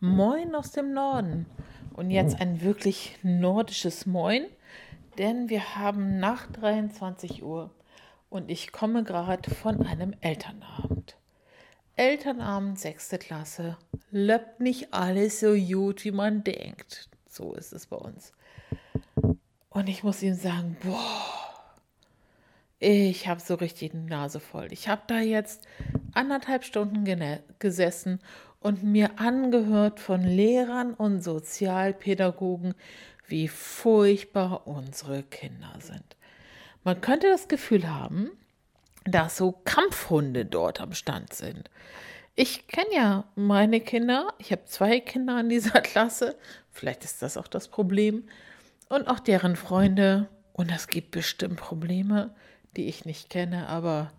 Moin aus dem Norden. Und jetzt ein wirklich nordisches Moin, denn wir haben nach 23 Uhr und ich komme gerade von einem Elternabend. Elternabend, sechste Klasse, löppt nicht alles so gut, wie man denkt. So ist es bei uns. Und ich muss ihm sagen, boah, ich habe so richtig die Nase voll. Ich habe da jetzt anderthalb Stunden gesessen und mir angehört von Lehrern und Sozialpädagogen, wie furchtbar unsere Kinder sind. Man könnte das Gefühl haben, dass so Kampfhunde dort am Stand sind. Ich kenne ja meine Kinder, ich habe zwei Kinder in dieser Klasse, vielleicht ist das auch das Problem, und auch deren Freunde. Und es gibt bestimmt Probleme, die ich nicht kenne, aber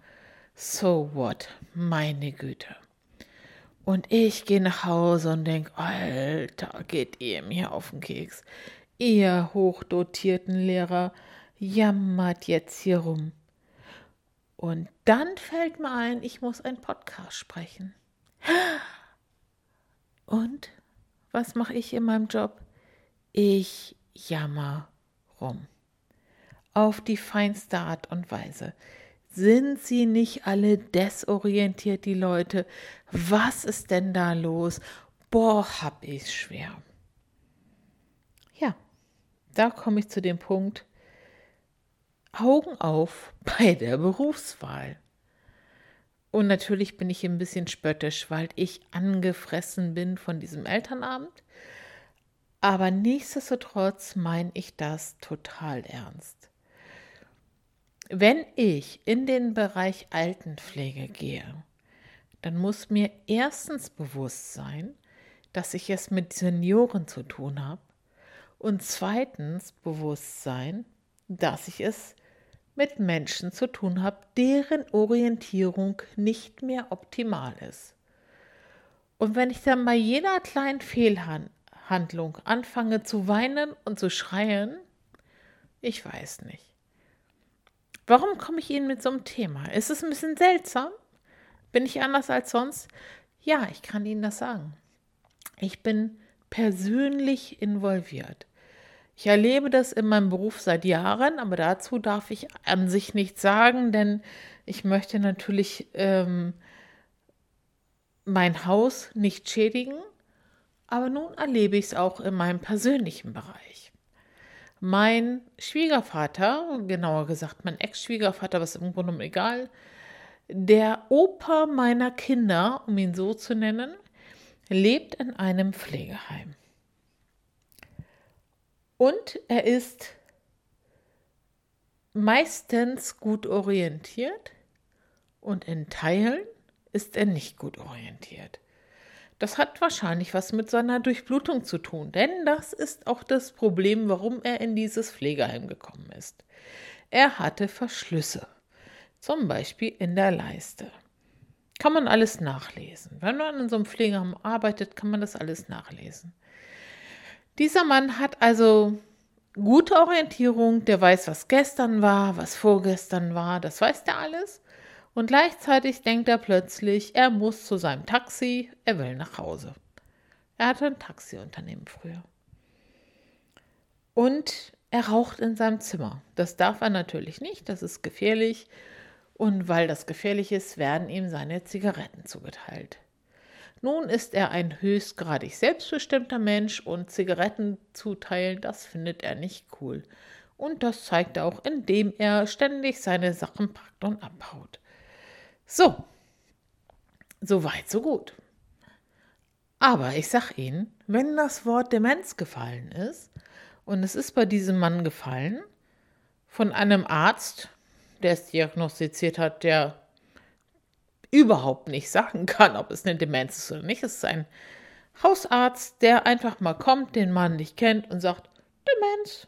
so what, meine Güte. Und ich gehe nach Hause und denke, Alter, geht ihr mir auf den Keks. Ihr hochdotierten Lehrer jammert jetzt hier rum. Und dann fällt mir ein, ich muss einen Podcast sprechen. Und was mache ich in meinem Job? Ich jammer rum. Auf die feinste Art und Weise. Sind sie nicht alle desorientiert, die Leute? Was ist denn da los? Boah, hab ich's schwer. Ja, da komme ich zu dem Punkt, Augen auf bei der Berufswahl. Und natürlich bin ich ein bisschen spöttisch, weil ich angefressen bin von diesem Elternabend. Aber nichtsdestotrotz meine ich das total ernst. Wenn ich in den Bereich Altenpflege gehe, dann muss mir erstens bewusst sein, dass ich es mit Senioren zu tun habe und zweitens bewusst sein, dass ich es mit Menschen zu tun habe, deren Orientierung nicht mehr optimal ist. Und wenn ich dann bei jeder kleinen Fehlhandlung anfange zu weinen und zu schreien, ich weiß nicht. Warum komme ich Ihnen mit so einem Thema? Ist es ein bisschen seltsam? Bin ich anders als sonst? Ja, ich kann Ihnen das sagen. Ich bin persönlich involviert. Ich erlebe das in meinem Beruf seit Jahren, aber dazu darf ich an sich nichts sagen, denn ich möchte natürlich ähm, mein Haus nicht schädigen. Aber nun erlebe ich es auch in meinem persönlichen Bereich. Mein Schwiegervater, genauer gesagt mein Ex-Schwiegervater, was im Grunde genommen egal, der Opa meiner Kinder, um ihn so zu nennen, lebt in einem Pflegeheim. Und er ist meistens gut orientiert und in Teilen ist er nicht gut orientiert. Das hat wahrscheinlich was mit seiner Durchblutung zu tun, denn das ist auch das Problem, warum er in dieses Pflegeheim gekommen ist. Er hatte Verschlüsse, zum Beispiel in der Leiste. Kann man alles nachlesen. Wenn man in so einem Pflegeheim arbeitet, kann man das alles nachlesen. Dieser Mann hat also gute Orientierung, der weiß, was gestern war, was vorgestern war, das weiß der alles. Und gleichzeitig denkt er plötzlich, er muss zu seinem Taxi, er will nach Hause. Er hatte ein Taxiunternehmen früher. Und er raucht in seinem Zimmer. Das darf er natürlich nicht, das ist gefährlich. Und weil das gefährlich ist, werden ihm seine Zigaretten zugeteilt. Nun ist er ein höchstgradig selbstbestimmter Mensch und Zigaretten zuteilen, das findet er nicht cool. Und das zeigt er auch, indem er ständig seine Sachen packt und abhaut. So, so weit, so gut. Aber ich sag Ihnen, wenn das Wort Demenz gefallen ist, und es ist bei diesem Mann gefallen, von einem Arzt, der es diagnostiziert hat, der überhaupt nicht sagen kann, ob es eine Demenz ist oder nicht. Es ist ein Hausarzt, der einfach mal kommt, den Mann nicht kennt und sagt, Demenz,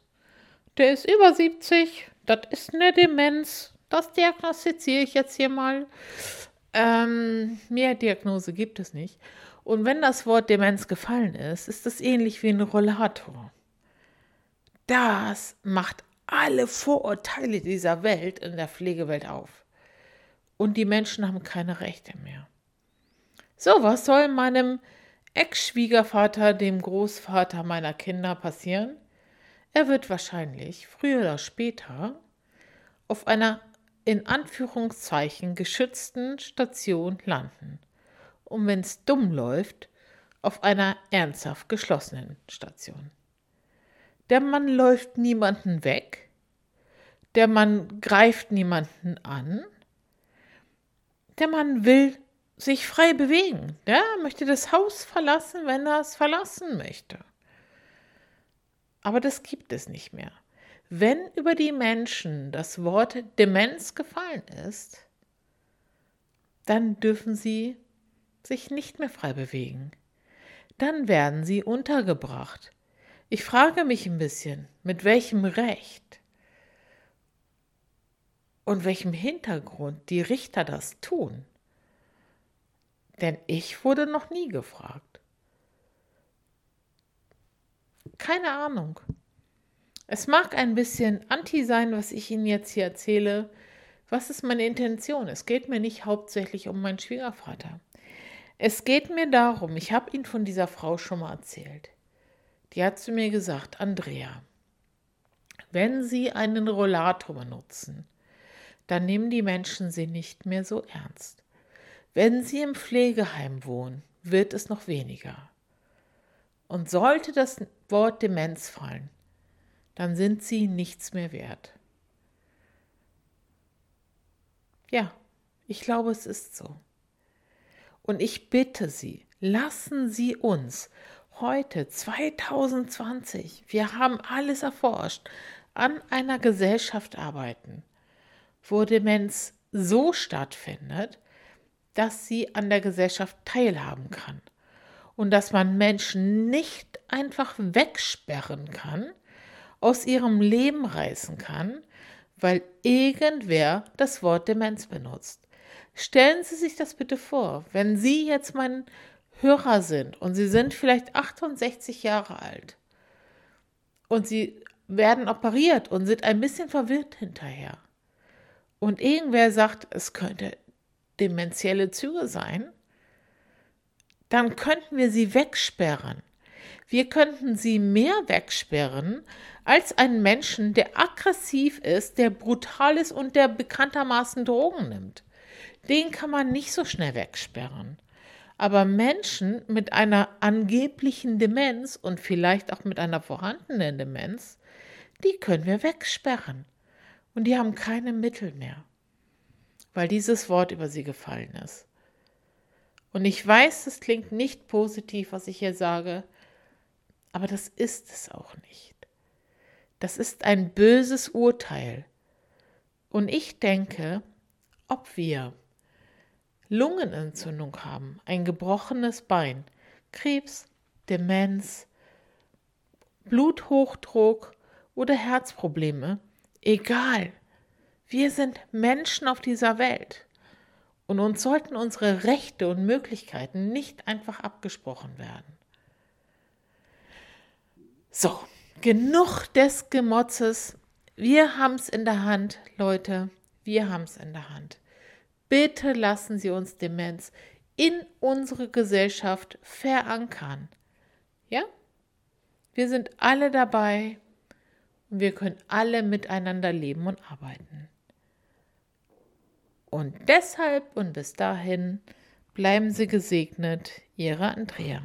der ist über 70, das ist eine Demenz. Das diagnostiziere ich jetzt hier mal. Ähm, mehr Diagnose gibt es nicht. Und wenn das Wort Demenz gefallen ist, ist das ähnlich wie ein Rollator. Das macht alle Vorurteile dieser Welt in der Pflegewelt auf. Und die Menschen haben keine Rechte mehr. So, was soll meinem Ex-Schwiegervater, dem Großvater meiner Kinder, passieren. Er wird wahrscheinlich früher oder später auf einer in Anführungszeichen geschützten Station landen. Und wenn es dumm läuft, auf einer ernsthaft geschlossenen Station. Der Mann läuft niemanden weg, der Mann greift niemanden an, der Mann will sich frei bewegen. Der möchte das Haus verlassen, wenn er es verlassen möchte. Aber das gibt es nicht mehr. Wenn über die Menschen das Wort Demenz gefallen ist, dann dürfen sie sich nicht mehr frei bewegen. Dann werden sie untergebracht. Ich frage mich ein bisschen, mit welchem Recht und welchem Hintergrund die Richter das tun. Denn ich wurde noch nie gefragt. Keine Ahnung. Es mag ein bisschen anti sein, was ich Ihnen jetzt hier erzähle. Was ist meine Intention? Es geht mir nicht hauptsächlich um meinen Schwiegervater. Es geht mir darum, ich habe Ihnen von dieser Frau schon mal erzählt. Die hat zu mir gesagt, Andrea, wenn Sie einen Rollator benutzen, dann nehmen die Menschen Sie nicht mehr so ernst. Wenn Sie im Pflegeheim wohnen, wird es noch weniger. Und sollte das Wort Demenz fallen, dann sind Sie nichts mehr wert. Ja, ich glaube, es ist so. Und ich bitte Sie, lassen Sie uns heute, 2020, wir haben alles erforscht, an einer Gesellschaft arbeiten, wo Demenz so stattfindet, dass sie an der Gesellschaft teilhaben kann und dass man Menschen nicht einfach wegsperren kann, aus ihrem Leben reißen kann, weil irgendwer das Wort Demenz benutzt. Stellen Sie sich das bitte vor, wenn Sie jetzt mein Hörer sind und Sie sind vielleicht 68 Jahre alt und Sie werden operiert und sind ein bisschen verwirrt hinterher. Und irgendwer sagt, es könnte dementielle Züge sein, dann könnten wir sie wegsperren. Wir könnten sie mehr wegsperren als einen Menschen, der aggressiv ist, der brutal ist und der bekanntermaßen Drogen nimmt. Den kann man nicht so schnell wegsperren. Aber Menschen mit einer angeblichen Demenz und vielleicht auch mit einer vorhandenen Demenz, die können wir wegsperren. Und die haben keine Mittel mehr weil dieses Wort über sie gefallen ist. Und ich weiß, es klingt nicht positiv, was ich hier sage, aber das ist es auch nicht. Das ist ein böses Urteil. Und ich denke, ob wir Lungenentzündung haben, ein gebrochenes Bein, Krebs, Demenz, Bluthochdruck oder Herzprobleme, egal, wir sind Menschen auf dieser Welt und uns sollten unsere Rechte und Möglichkeiten nicht einfach abgesprochen werden. So, genug des Gemotzes. Wir haben es in der Hand, Leute. Wir haben es in der Hand. Bitte lassen Sie uns Demenz in unsere Gesellschaft verankern. Ja? Wir sind alle dabei und wir können alle miteinander leben und arbeiten. Und deshalb und bis dahin bleiben Sie gesegnet, Ihre Andrea.